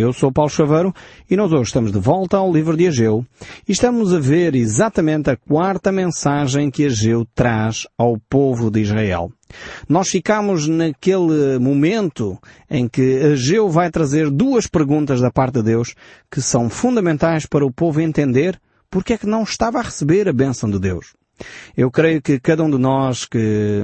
Eu sou Paulo Chaveiro e nós hoje estamos de volta ao livro de Ageu e estamos a ver exatamente a quarta mensagem que Ageu traz ao povo de Israel. Nós ficamos naquele momento em que Ageu vai trazer duas perguntas da parte de Deus que são fundamentais para o povo entender porque é que não estava a receber a bênção de Deus. Eu creio que cada um de nós que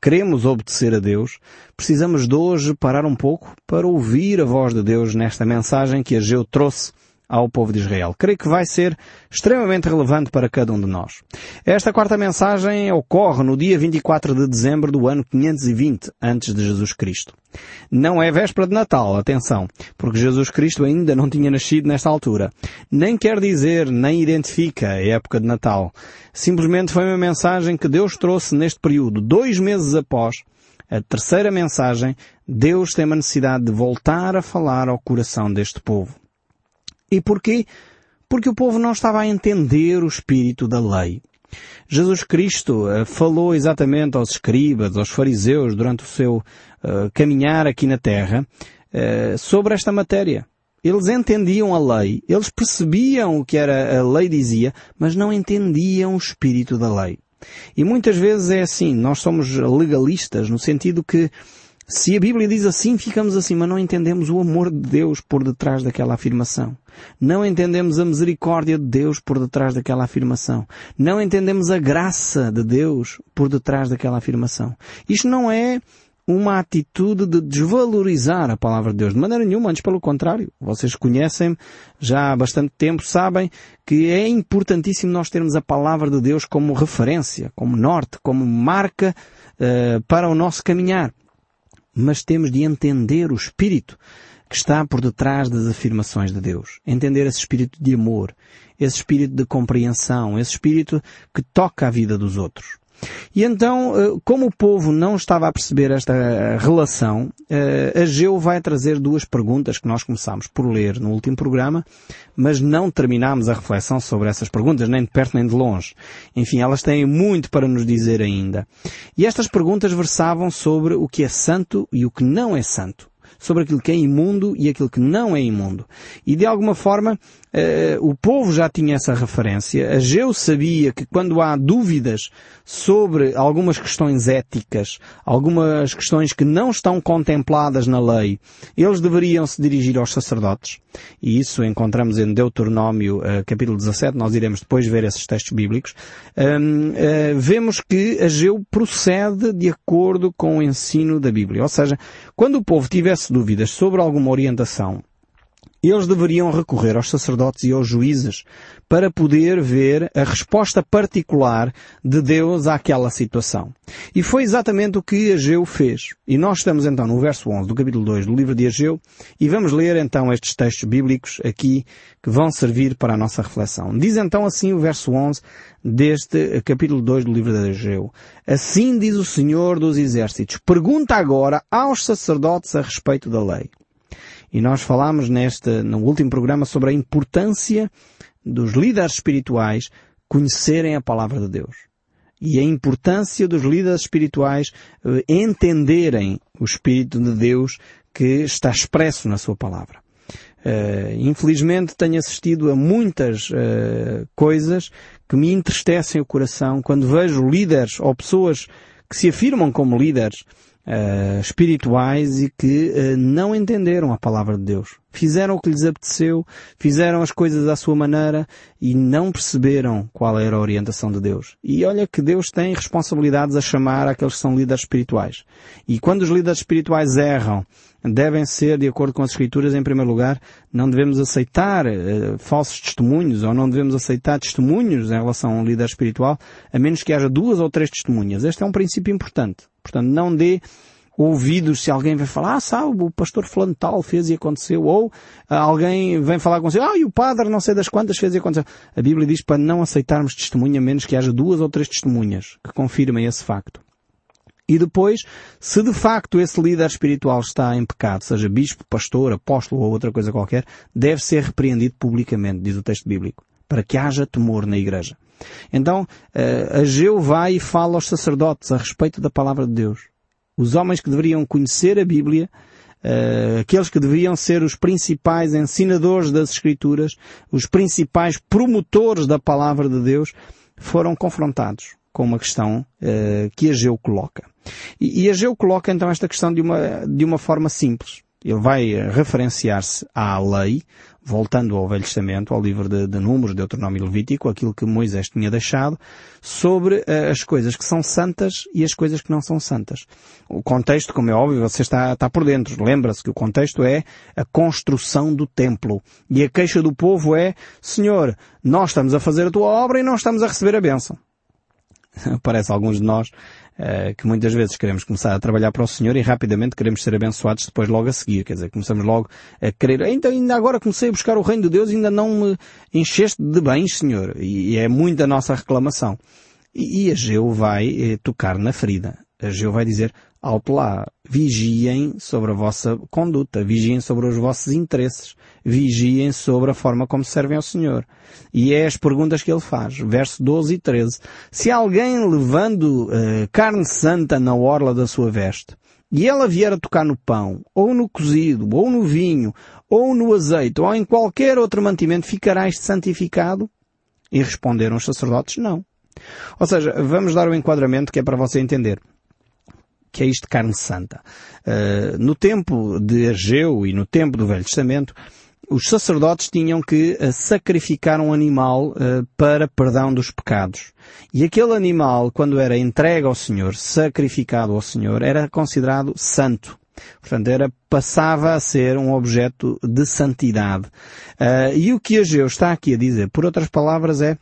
queremos obedecer a Deus, precisamos de hoje parar um pouco para ouvir a voz de Deus nesta mensagem que Ageu trouxe ao povo de Israel. Creio que vai ser extremamente relevante para cada um de nós. Esta quarta mensagem ocorre no dia 24 de dezembro do ano 520 antes de Jesus Cristo. Não é véspera de Natal, atenção, porque Jesus Cristo ainda não tinha nascido nesta altura. Nem quer dizer, nem identifica a época de Natal. Simplesmente foi uma mensagem que Deus trouxe neste período, dois meses após a terceira mensagem, Deus tem uma necessidade de voltar a falar ao coração deste povo. E porquê? Porque o povo não estava a entender o espírito da lei. Jesus Cristo uh, falou exatamente aos escribas, aos fariseus, durante o seu uh, caminhar aqui na terra, uh, sobre esta matéria. Eles entendiam a lei, eles percebiam o que era a lei dizia, mas não entendiam o espírito da lei. E muitas vezes é assim, nós somos legalistas no sentido que se a Bíblia diz assim, ficamos assim, mas não entendemos o amor de Deus por detrás daquela afirmação. Não entendemos a misericórdia de Deus por detrás daquela afirmação. Não entendemos a graça de Deus por detrás daquela afirmação. Isto não é uma atitude de desvalorizar a palavra de Deus. De maneira nenhuma, antes pelo contrário. Vocês conhecem-me já há bastante tempo, sabem que é importantíssimo nós termos a palavra de Deus como referência, como norte, como marca uh, para o nosso caminhar mas temos de entender o espírito que está por detrás das afirmações de Deus. Entender esse espírito de amor, esse espírito de compreensão, esse espírito que toca a vida dos outros. E então, eh, como o povo não estava a perceber esta eh, relação, eh, Ageu vai trazer duas perguntas que nós começámos por ler no último programa, mas não terminámos a reflexão sobre essas perguntas, nem de perto nem de longe. Enfim, elas têm muito para nos dizer ainda. E estas perguntas versavam sobre o que é santo e o que não é santo sobre aquilo que é imundo e aquilo que não é imundo. E de alguma forma, uh, o povo já tinha essa referência. Ageu sabia que quando há dúvidas sobre algumas questões éticas, algumas questões que não estão contempladas na lei, eles deveriam se dirigir aos sacerdotes. E isso encontramos em Deuteronômio uh, capítulo 17, nós iremos depois ver esses textos bíblicos. Um, uh, vemos que Ageu procede de acordo com o ensino da Bíblia. Ou seja, quando o povo tivesse dúvidas sobre alguma orientação, eles deveriam recorrer aos sacerdotes e aos juízes para poder ver a resposta particular de Deus àquela situação. E foi exatamente o que Ageu fez. E nós estamos então no verso 11 do capítulo 2 do livro de Ageu e vamos ler então estes textos bíblicos aqui que vão servir para a nossa reflexão. Diz então assim o verso 11 deste capítulo 2 do livro de Ageu. Assim diz o Senhor dos Exércitos, pergunta agora aos sacerdotes a respeito da lei. E nós falámos neste, no último programa sobre a importância dos líderes espirituais conhecerem a palavra de Deus. E a importância dos líderes espirituais eh, entenderem o Espírito de Deus que está expresso na sua palavra. Uh, infelizmente tenho assistido a muitas uh, coisas que me entristecem o coração quando vejo líderes ou pessoas que se afirmam como líderes uh, espirituais e que uh, não entenderam a palavra de Deus. Fizeram o que lhes apeteceu, fizeram as coisas à sua maneira e não perceberam qual era a orientação de Deus. E olha que Deus tem responsabilidades a chamar aqueles que são líderes espirituais. E quando os líderes espirituais erram, devem ser, de acordo com as Escrituras, em primeiro lugar, não devemos aceitar uh, falsos testemunhos ou não devemos aceitar testemunhos em relação a um líder espiritual, a menos que haja duas ou três testemunhas. Este é um princípio importante. Portanto, não dê ouvidos se alguém vai falar, ah, sabe, o pastor fulano tal fez e aconteceu, ou ah, alguém vem falar com você, ah, e o padre não sei das quantas fez e aconteceu. A Bíblia diz para não aceitarmos testemunha, menos que haja duas ou três testemunhas que confirmem esse facto. E depois, se de facto esse líder espiritual está em pecado, seja bispo, pastor, apóstolo ou outra coisa qualquer, deve ser repreendido publicamente, diz o texto bíblico, para que haja temor na igreja. Então, uh, Ageu vai e fala aos sacerdotes a respeito da palavra de Deus. Os homens que deveriam conhecer a Bíblia, uh, aqueles que deviam ser os principais ensinadores das Escrituras, os principais promotores da palavra de Deus, foram confrontados com uma questão uh, que Ageu coloca. E, e Ageu coloca então esta questão de uma, de uma forma simples. Ele vai referenciar-se à lei, voltando ao Velho Testamento, ao livro de, de Números, Deuteronômio Levítico, aquilo que Moisés tinha deixado, sobre uh, as coisas que são santas e as coisas que não são santas. O contexto, como é óbvio, você está, está por dentro. Lembra-se que o contexto é a construção do templo. E a queixa do povo é, Senhor, nós estamos a fazer a tua obra e não estamos a receber a bênção. Parece alguns de nós que muitas vezes queremos começar a trabalhar para o Senhor e rapidamente queremos ser abençoados depois logo a seguir. Quer dizer, começamos logo a querer, então ainda agora comecei a buscar o reino de Deus ainda não me encheste de bens, Senhor. E, é muita nossa reclamação. E, e Ageu vai eh, tocar na ferida. Ageu vai dizer, alto lá, vigiem sobre a vossa conduta, vigiem sobre os vossos interesses, vigiem sobre a forma como servem ao Senhor. E é as perguntas que ele faz, verso 12 e 13. Se alguém levando uh, carne santa na orla da sua veste, e ela vier a tocar no pão, ou no cozido, ou no vinho, ou no azeite, ou em qualquer outro mantimento, ficarás santificado? E responderam os sacerdotes, não. Ou seja, vamos dar o um enquadramento que é para você entender que é isto de carne santa. Uh, no tempo de Ageu e no tempo do Velho Testamento, os sacerdotes tinham que uh, sacrificar um animal uh, para perdão dos pecados. E aquele animal, quando era entregue ao Senhor, sacrificado ao Senhor, era considerado santo. Portanto, era, passava a ser um objeto de santidade. Uh, e o que Ageu está aqui a dizer, por outras palavras, é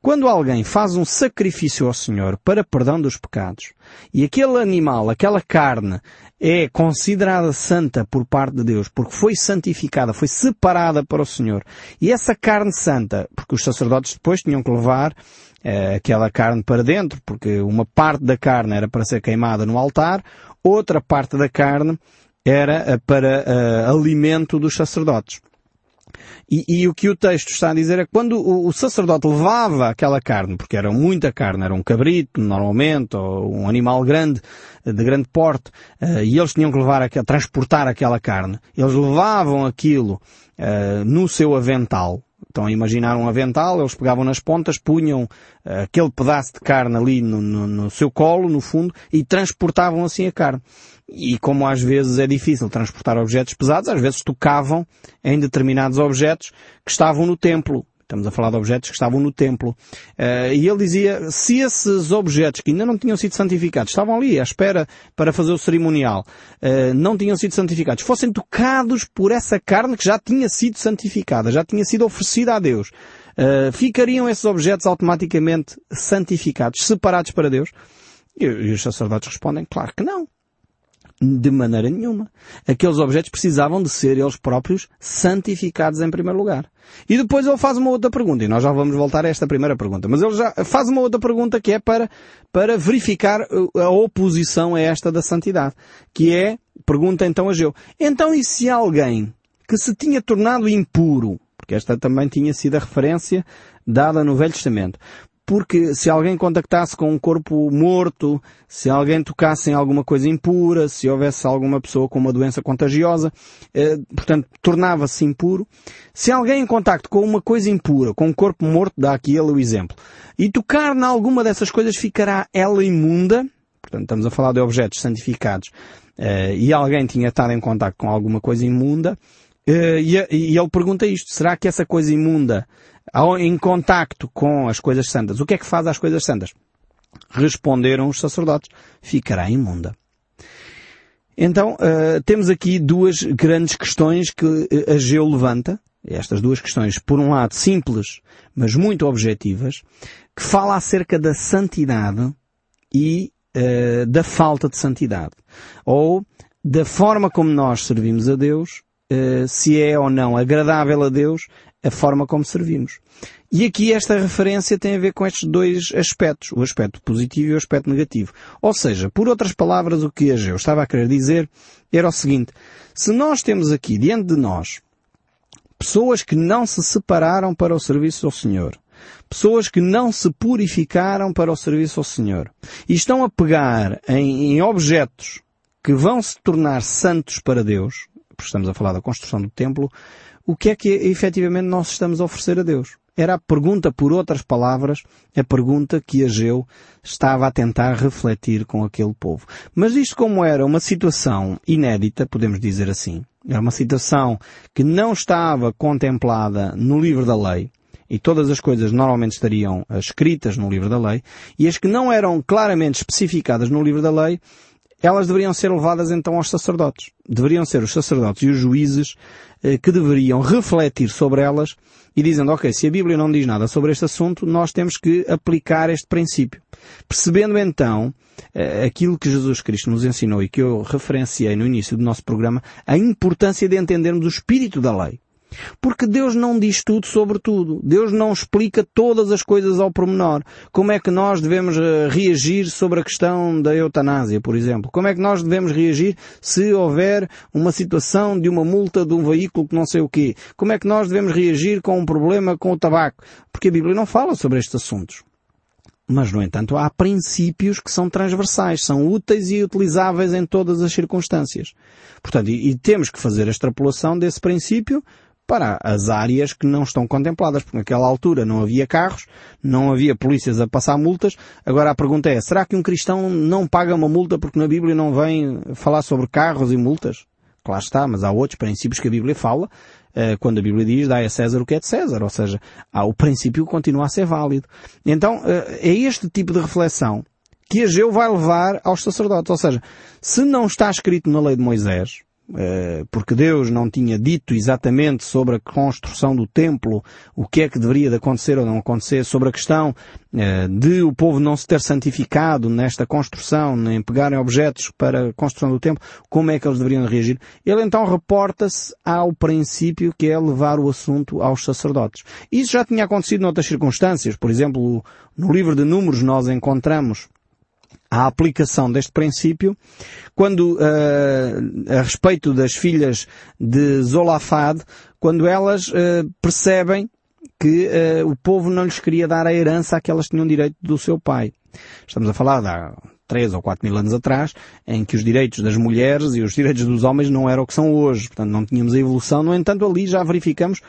quando alguém faz um sacrifício ao Senhor para perdão dos pecados, e aquele animal, aquela carne, é considerada santa por parte de Deus, porque foi santificada, foi separada para o Senhor, e essa carne santa, porque os sacerdotes depois tinham que levar uh, aquela carne para dentro, porque uma parte da carne era para ser queimada no altar, outra parte da carne era uh, para uh, alimento dos sacerdotes. E, e, o que o texto está a dizer é que quando o, o, sacerdote levava aquela carne, porque era muita carne, era um cabrito, normalmente, ou um animal grande, de grande porte, uh, e eles tinham que levar, transportar aquela carne, eles levavam aquilo uh, no seu avental, Estão a imaginar um avental, eles pegavam nas pontas, punham uh, aquele pedaço de carne ali no, no, no, seu colo, no fundo, e transportavam assim a carne. E como às vezes é difícil transportar objetos pesados, às vezes tocavam em determinados objetos que estavam no templo. Estamos a falar de objetos que estavam no templo. Uh, e ele dizia, se esses objetos que ainda não tinham sido santificados, estavam ali à espera para fazer o cerimonial, uh, não tinham sido santificados, fossem tocados por essa carne que já tinha sido santificada, já tinha sido oferecida a Deus, uh, ficariam esses objetos automaticamente santificados, separados para Deus? E os sacerdotes respondem, claro que não. De maneira nenhuma. Aqueles objetos precisavam de ser eles próprios santificados em primeiro lugar. E depois ele faz uma outra pergunta, e nós já vamos voltar a esta primeira pergunta, mas ele já faz uma outra pergunta que é para, para verificar a oposição a esta da santidade. Que é, pergunta então a Geu, então e se alguém que se tinha tornado impuro, porque esta também tinha sido a referência dada no Velho Testamento, porque se alguém contactasse com um corpo morto, se alguém tocasse em alguma coisa impura, se houvesse alguma pessoa com uma doença contagiosa, eh, portanto, tornava-se impuro. Se alguém em contacto com uma coisa impura, com um corpo morto, dá aqui ele o exemplo, e tocar em alguma dessas coisas, ficará ela imunda, portanto, estamos a falar de objetos santificados, eh, e alguém tinha estado em contacto com alguma coisa imunda, eh, e, e ele pergunta isto, será que essa coisa imunda em contacto com as coisas santas, o que é que faz às coisas santas? Responderam os sacerdotes, ficará imunda. Então, uh, temos aqui duas grandes questões que eh, Ageu levanta, estas duas questões, por um lado simples, mas muito objetivas, que fala acerca da santidade e uh, da falta de santidade. Ou da forma como nós servimos a Deus, uh, se é ou não agradável a Deus a forma como servimos. E aqui esta referência tem a ver com estes dois aspectos, o aspecto positivo e o aspecto negativo. Ou seja, por outras palavras, o que Ageu estava a querer dizer era o seguinte, se nós temos aqui diante de nós pessoas que não se separaram para o serviço ao Senhor, pessoas que não se purificaram para o serviço ao Senhor, e estão a pegar em, em objetos que vão se tornar santos para Deus, porque estamos a falar da construção do templo, o que é que efetivamente nós estamos a oferecer a Deus? Era a pergunta, por outras palavras, a pergunta que Ageu estava a tentar refletir com aquele povo. Mas isto como era uma situação inédita, podemos dizer assim, era uma situação que não estava contemplada no livro da lei, e todas as coisas normalmente estariam escritas no livro da lei, e as que não eram claramente especificadas no livro da lei, elas deveriam ser levadas então aos sacerdotes. Deveriam ser os sacerdotes e os juízes eh, que deveriam refletir sobre elas e dizendo, ok, se a Bíblia não diz nada sobre este assunto, nós temos que aplicar este princípio. Percebendo então eh, aquilo que Jesus Cristo nos ensinou e que eu referenciei no início do nosso programa, a importância de entendermos o espírito da lei. Porque Deus não diz tudo sobre tudo. Deus não explica todas as coisas ao pormenor. Como é que nós devemos eh, reagir sobre a questão da eutanásia, por exemplo? Como é que nós devemos reagir se houver uma situação de uma multa de um veículo que não sei o quê? Como é que nós devemos reagir com um problema com o tabaco? Porque a Bíblia não fala sobre estes assuntos. Mas, no entanto, há princípios que são transversais, são úteis e utilizáveis em todas as circunstâncias. Portanto, e, e temos que fazer a extrapolação desse princípio para as áreas que não estão contempladas, porque naquela altura não havia carros, não havia polícias a passar multas. Agora a pergunta é, será que um cristão não paga uma multa porque na Bíblia não vem falar sobre carros e multas? Claro está, mas há outros princípios que a Bíblia fala, eh, quando a Bíblia diz, dá a César o que é de César, ou seja, o princípio continua a ser válido. Então, eh, é este tipo de reflexão que Ageu vai levar aos sacerdotes. Ou seja, se não está escrito na lei de Moisés, porque Deus não tinha dito exatamente sobre a construção do templo, o que é que deveria de acontecer ou não acontecer, sobre a questão eh, de o povo não se ter santificado nesta construção, nem pegarem objetos para a construção do templo, como é que eles deveriam reagir. Ele então reporta-se ao princípio que é levar o assunto aos sacerdotes. Isso já tinha acontecido noutras circunstâncias. Por exemplo, no livro de Números nós encontramos a aplicação deste princípio quando, uh, a respeito das filhas de Zolafad, quando elas uh, percebem que uh, o povo não lhes queria dar a herança a que elas tinham direito do seu pai. Estamos a falar de há três ou quatro mil anos atrás, em que os direitos das mulheres e os direitos dos homens não eram o que são hoje. Portanto, não tínhamos a evolução. No entanto, ali já verificamos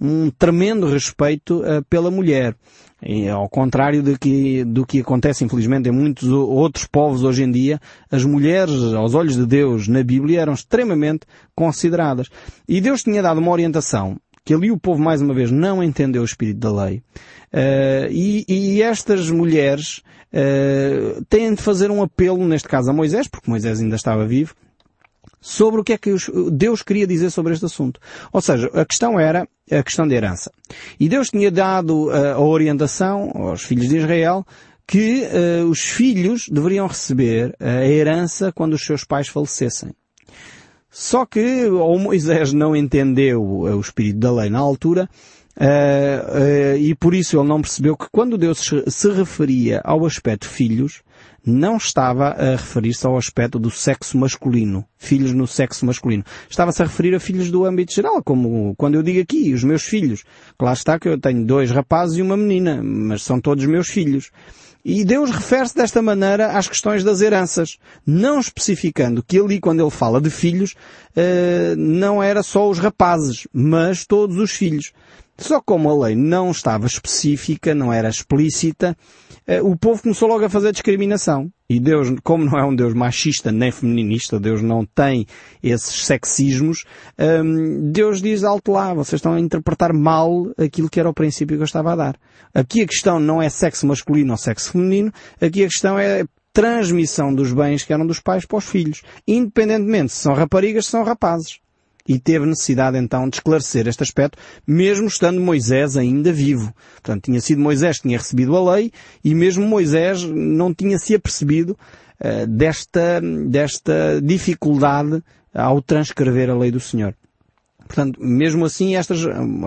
um tremendo respeito uh, pela mulher. E, ao contrário do que, do que acontece, infelizmente, em muitos outros povos hoje em dia, as mulheres, aos olhos de Deus, na Bíblia, eram extremamente consideradas. E Deus tinha dado uma orientação que ali o povo, mais uma vez, não entendeu o espírito da lei. Uh, e, e, estas mulheres uh, têm de fazer um apelo, neste caso a Moisés, porque Moisés ainda estava vivo, sobre o que é que Deus queria dizer sobre este assunto. Ou seja, a questão era a questão da herança. E Deus tinha dado uh, a orientação aos filhos de Israel que uh, os filhos deveriam receber a herança quando os seus pais falecessem. Só que ou Moisés não entendeu o espírito da lei na altura, uh, e por isso ele não percebeu que quando Deus se referia ao aspecto filhos, não estava a referir-se ao aspecto do sexo masculino, filhos no sexo masculino. Estava-se a referir a filhos do âmbito geral, como quando eu digo aqui, os meus filhos. Claro está que eu tenho dois rapazes e uma menina, mas são todos meus filhos. E Deus refere-se desta maneira às questões das heranças, não especificando que ali, quando ele fala de filhos, eh, não era só os rapazes, mas todos os filhos. Só como a lei não estava específica, não era explícita, eh, o povo começou logo a fazer discriminação. E Deus, como não é um Deus machista nem feminista, Deus não tem esses sexismos, ehm, Deus diz alto lá, vocês estão a interpretar mal aquilo que era o princípio que eu estava a dar. Aqui a questão não é sexo masculino ou sexo feminino, aqui a questão é transmissão dos bens que eram dos pais para os filhos, independentemente se são raparigas ou são rapazes e teve necessidade então de esclarecer este aspecto, mesmo estando Moisés ainda vivo. Portanto, tinha sido Moisés que tinha recebido a lei e mesmo Moisés não tinha se apercebido uh, desta, desta dificuldade ao transcrever a lei do Senhor. Portanto, mesmo assim, estas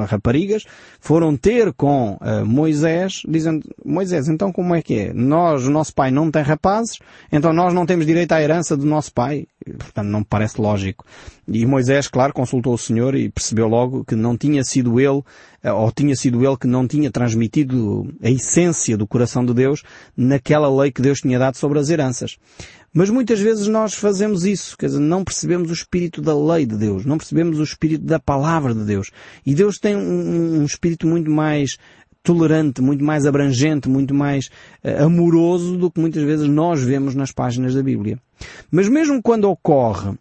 raparigas foram ter com uh, Moisés, dizendo, Moisés, então como é que é? Nós, o nosso pai não tem rapazes, então nós não temos direito à herança do nosso pai. Portanto, não me parece lógico. E Moisés, claro, consultou o Senhor e percebeu logo que não tinha sido ele, eh, ou tinha sido ele que não tinha transmitido a essência do coração de Deus naquela lei que Deus tinha dado sobre as heranças. Mas muitas vezes nós fazemos isso, quer dizer, não percebemos o espírito da lei de Deus, não percebemos o espírito da palavra de Deus. E Deus tem um, um espírito muito mais tolerante, muito mais abrangente, muito mais uh, amoroso do que muitas vezes nós vemos nas páginas da Bíblia. Mas mesmo quando ocorre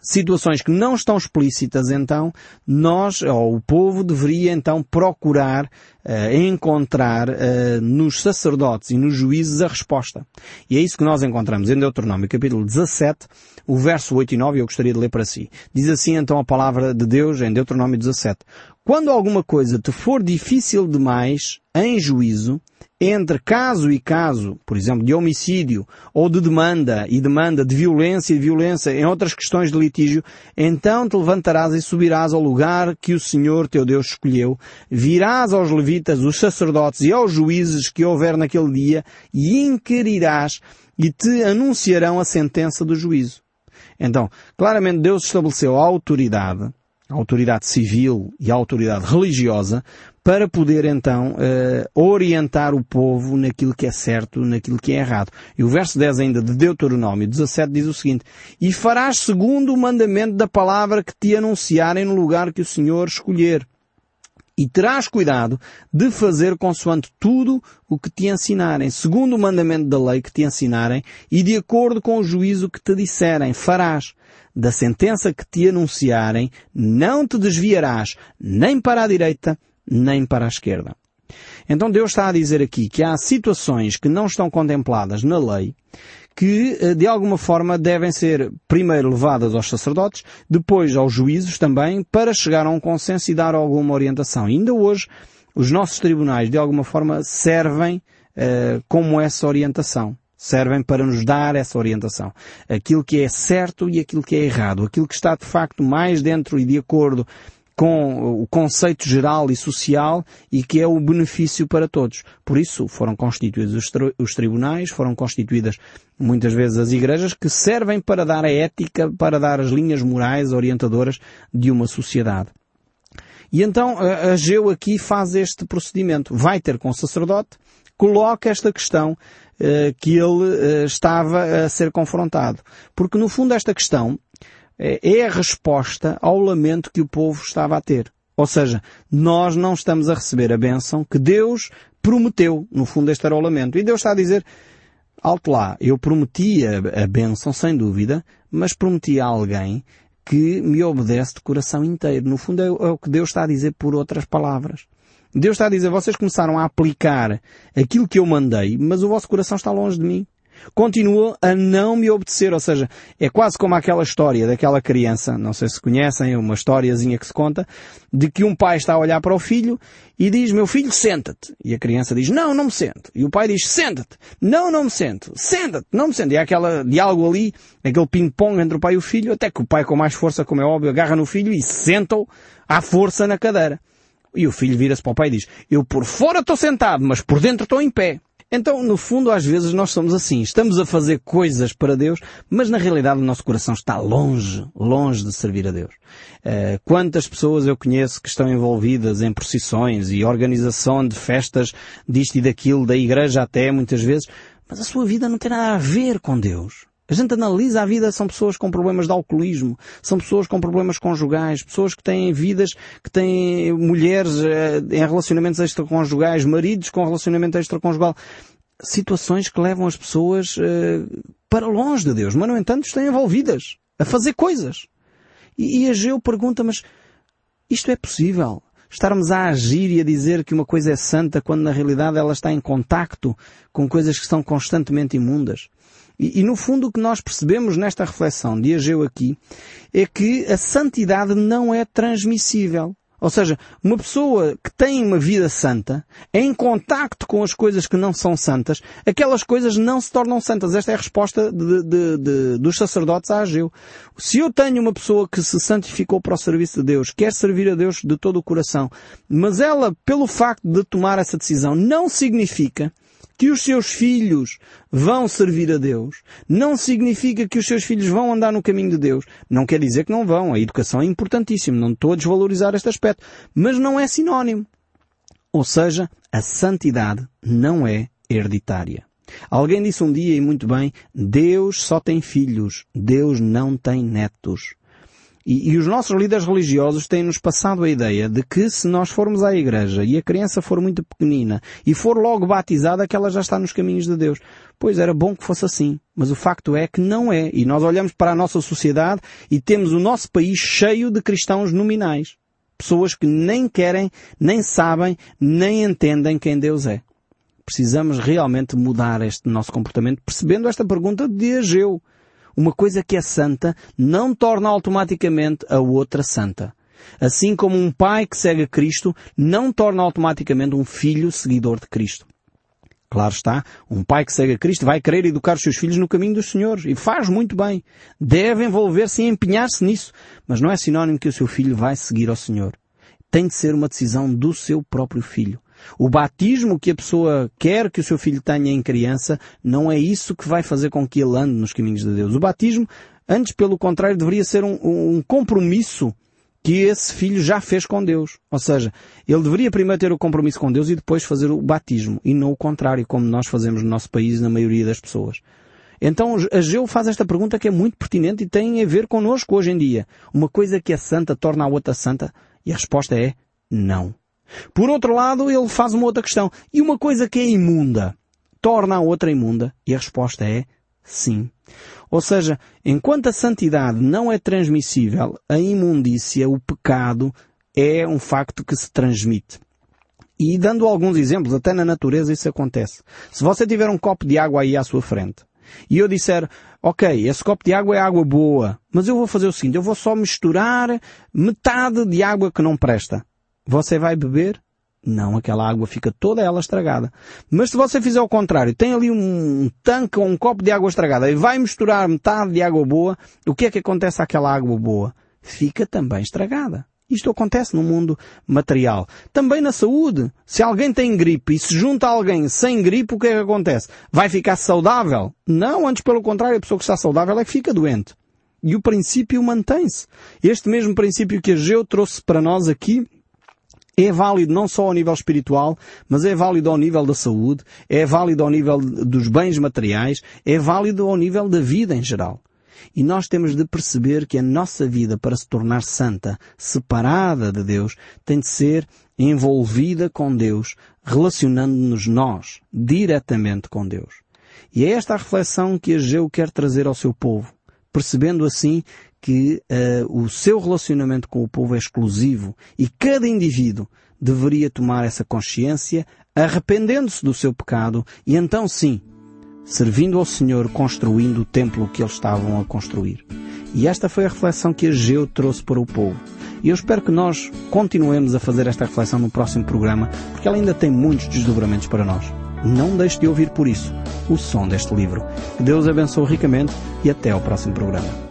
situações que não estão explícitas, então, nós, ou o povo, deveria então procurar uh, encontrar uh, nos sacerdotes e nos juízes a resposta. E é isso que nós encontramos em Deuteronômio, capítulo 17, o verso 8 e 9, eu gostaria de ler para si. Diz assim então a palavra de Deus em Deuteronômio 17. Quando alguma coisa te for difícil demais em juízo, entre caso e caso, por exemplo, de homicídio ou de demanda e demanda de violência e violência em outras questões de litígio, então te levantarás e subirás ao lugar que o Senhor teu Deus escolheu, virás aos levitas, os sacerdotes e aos juízes que houver naquele dia e inquirirás e te anunciarão a sentença do juízo. Então, claramente Deus estabeleceu a autoridade a autoridade civil e a autoridade religiosa, para poder então uh, orientar o povo naquilo que é certo, naquilo que é errado. E o verso 10 ainda de Deuteronômio 17 diz o seguinte, E farás segundo o mandamento da palavra que te anunciarem no lugar que o Senhor escolher. E terás cuidado de fazer consoante tudo o que te ensinarem, segundo o mandamento da lei que te ensinarem, e de acordo com o juízo que te disserem, farás da sentença que te anunciarem, não te desviarás nem para a direita, nem para a esquerda. Então Deus está a dizer aqui que há situações que não estão contempladas na lei, que eh, de alguma forma devem ser primeiro levadas aos sacerdotes, depois aos juízos também, para chegar a um consenso e dar alguma orientação. E ainda hoje, os nossos tribunais de alguma forma servem uh, como essa orientação servem para nos dar essa orientação. Aquilo que é certo e aquilo que é errado. Aquilo que está de facto mais dentro e de acordo com o conceito geral e social e que é o benefício para todos. Por isso foram constituídos os, tri os tribunais, foram constituídas muitas vezes as igrejas que servem para dar a ética, para dar as linhas morais orientadoras de uma sociedade. E então a Geu aqui faz este procedimento. Vai ter com o sacerdote, coloca esta questão que ele eh, estava a ser confrontado. Porque no fundo esta questão eh, é a resposta ao lamento que o povo estava a ter. Ou seja, nós não estamos a receber a bênção que Deus prometeu. No fundo este era o lamento. E Deus está a dizer, alto lá, eu prometi a, a bênção sem dúvida, mas prometi a alguém que me obedece de coração inteiro. No fundo é, é o que Deus está a dizer por outras palavras. Deus está a dizer, vocês começaram a aplicar aquilo que eu mandei, mas o vosso coração está longe de mim. Continua a não me obedecer, ou seja, é quase como aquela história daquela criança, não sei se conhecem, é uma historiazinha que se conta, de que um pai está a olhar para o filho e diz, meu filho, senta-te. E a criança diz, não, não me sento. E o pai diz, senta-te. Não, não me sento. Senta-te, não me sento. E há aquela diálogo ali, aquele ping-pong entre o pai e o filho, até que o pai com mais força, como é óbvio, agarra no filho e senta-o à força na cadeira. E o filho vira-se para o pai e diz, eu por fora estou sentado, mas por dentro estou em pé. Então, no fundo, às vezes nós somos assim. Estamos a fazer coisas para Deus, mas na realidade o nosso coração está longe, longe de servir a Deus. Uh, quantas pessoas eu conheço que estão envolvidas em procissões e organização de festas disto e daquilo, da igreja até, muitas vezes, mas a sua vida não tem nada a ver com Deus. A gente analisa a vida, são pessoas com problemas de alcoolismo, são pessoas com problemas conjugais, pessoas que têm vidas, que têm mulheres uh, em relacionamentos extraconjugais, maridos com relacionamento extraconjugal. Situações que levam as pessoas uh, para longe de Deus, mas no entanto estão envolvidas a fazer coisas. E, a Geu pergunta, mas isto é possível? Estarmos a agir e a dizer que uma coisa é santa quando na realidade ela está em contacto com coisas que são constantemente imundas. E, e, no fundo o que nós percebemos nesta reflexão de Ageu aqui é que a santidade não é transmissível. Ou seja, uma pessoa que tem uma vida santa, em contacto com as coisas que não são santas, aquelas coisas não se tornam santas. Esta é a resposta de, de, de, dos sacerdotes a Ageu. Se eu tenho uma pessoa que se santificou para o serviço de Deus, quer servir a Deus de todo o coração, mas ela, pelo facto de tomar essa decisão, não significa que os seus filhos vão servir a Deus, não significa que os seus filhos vão andar no caminho de Deus. Não quer dizer que não vão. A educação é importantíssima. Não estou a desvalorizar este aspecto. Mas não é sinónimo. Ou seja, a santidade não é hereditária. Alguém disse um dia e muito bem, Deus só tem filhos, Deus não tem netos. E, e, os nossos líderes religiosos têm-nos passado a ideia de que se nós formos à igreja e a criança for muito pequenina e for logo batizada, que ela já está nos caminhos de Deus. Pois era bom que fosse assim. Mas o facto é que não é. E nós olhamos para a nossa sociedade e temos o nosso país cheio de cristãos nominais. Pessoas que nem querem, nem sabem, nem entendem quem Deus é. Precisamos realmente mudar este nosso comportamento percebendo esta pergunta de Ageu. Uma coisa que é santa não torna automaticamente a outra santa. Assim como um pai que segue a Cristo não torna automaticamente um filho seguidor de Cristo. Claro está, um pai que segue a Cristo vai querer educar os seus filhos no caminho dos senhores e faz muito bem. Deve envolver-se e empenhar-se nisso, mas não é sinónimo que o seu filho vai seguir ao Senhor. Tem de ser uma decisão do seu próprio filho. O batismo que a pessoa quer que o seu filho tenha em criança não é isso que vai fazer com que ele ande nos caminhos de Deus. O batismo, antes pelo contrário, deveria ser um, um compromisso que esse filho já fez com Deus. Ou seja, ele deveria primeiro ter o compromisso com Deus e depois fazer o batismo, e não o contrário, como nós fazemos no nosso país na maioria das pessoas. Então, a Geu faz esta pergunta que é muito pertinente e tem a ver connosco hoje em dia. Uma coisa que é santa torna a outra santa? E a resposta é não. Por outro lado, ele faz uma outra questão. E uma coisa que é imunda torna a outra imunda? E a resposta é sim. Ou seja, enquanto a santidade não é transmissível, a imundícia, o pecado, é um facto que se transmite. E dando alguns exemplos, até na natureza isso acontece. Se você tiver um copo de água aí à sua frente, e eu disser, ok, esse copo de água é água boa, mas eu vou fazer o seguinte, eu vou só misturar metade de água que não presta. Você vai beber? Não, aquela água fica toda ela estragada. Mas se você fizer o contrário, tem ali um tanque ou um copo de água estragada e vai misturar metade de água boa, o que é que acontece àquela água boa? Fica também estragada. Isto acontece no mundo material. Também na saúde. Se alguém tem gripe e se junta a alguém sem gripe, o que é que acontece? Vai ficar saudável? Não, antes pelo contrário, a pessoa que está saudável é que fica doente. E o princípio mantém-se. Este mesmo princípio que a Geu trouxe para nós aqui, é válido não só ao nível espiritual, mas é válido ao nível da saúde, é válido ao nível dos bens materiais, é válido ao nível da vida em geral. E nós temos de perceber que a nossa vida, para se tornar santa, separada de Deus, tem de ser envolvida com Deus, relacionando-nos nós diretamente com Deus. E é esta a reflexão que Ageu quer trazer ao seu povo, percebendo assim que uh, o seu relacionamento com o povo é exclusivo e cada indivíduo deveria tomar essa consciência, arrependendo-se do seu pecado e então sim, servindo ao Senhor, construindo o templo que eles estavam a construir. E esta foi a reflexão que Ageu trouxe para o povo. E eu espero que nós continuemos a fazer esta reflexão no próximo programa, porque ela ainda tem muitos desdobramentos para nós. Não deixe de ouvir por isso o som deste livro. Que Deus abençoe ricamente e até ao próximo programa.